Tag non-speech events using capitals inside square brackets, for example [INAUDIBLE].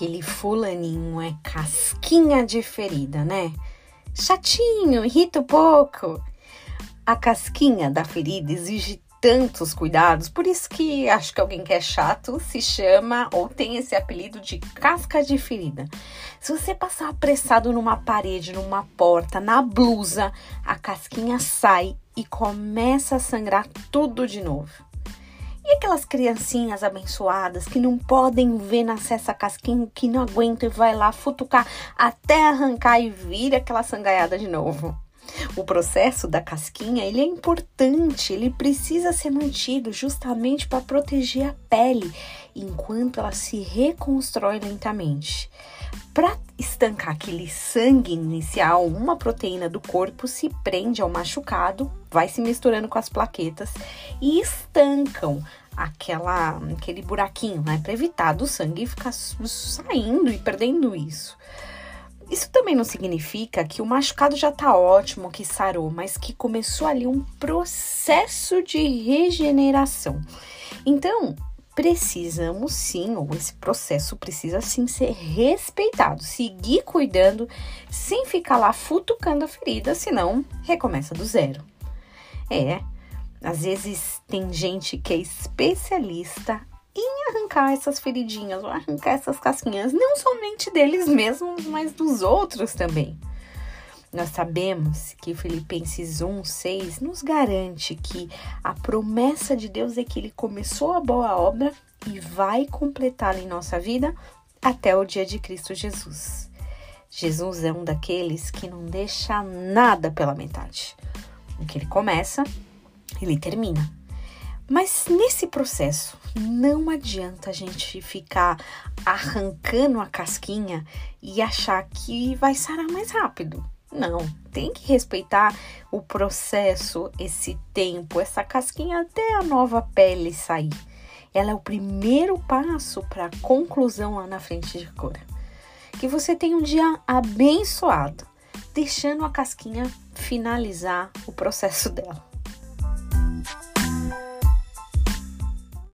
aquele fulaninho é casquinha de ferida, né? Chatinho, irrita um pouco. A casquinha da ferida exige tantos cuidados, por isso que acho que alguém que é chato se chama ou tem esse apelido de casca de ferida. Se você passar apressado numa parede, numa porta, na blusa, a casquinha sai e começa a sangrar tudo de novo. E aquelas criancinhas abençoadas que não podem ver nascer essa casquinha, que não aguentam e vai lá futucar até arrancar e vira aquela sangaiada de novo. O processo da casquinha ele é importante, ele precisa ser mantido justamente para proteger a pele enquanto ela se reconstrói lentamente. Para estancar aquele sangue inicial, uma proteína do corpo se prende ao machucado, vai se misturando com as plaquetas e estancam aquela, aquele buraquinho, né? Para evitar do sangue ficar saindo e perdendo isso. Isso também não significa que o machucado já tá ótimo, que sarou, mas que começou ali um processo de regeneração. Então, precisamos sim, ou esse processo precisa sim ser respeitado, seguir cuidando sem ficar lá futucando a ferida, senão recomeça do zero. É, às vezes tem gente que é especialista em arrancar essas feridinhas, ou arrancar essas casquinhas, não somente deles mesmos, mas dos outros também. Nós sabemos que Filipenses 1, 6 nos garante que a promessa de Deus é que Ele começou a boa obra e vai completá-la em nossa vida até o dia de Cristo Jesus. Jesus é um daqueles que não deixa nada pela metade. O que ele começa, ele termina. Mas nesse processo, não adianta a gente ficar arrancando a casquinha e achar que vai sarar mais rápido. Não, tem que respeitar o processo, esse tempo, essa casquinha até a nova pele sair. Ela é o primeiro passo para a conclusão lá na frente de cura. Que você tenha um dia abençoado, deixando a casquinha finalizar o processo [LAUGHS] dela.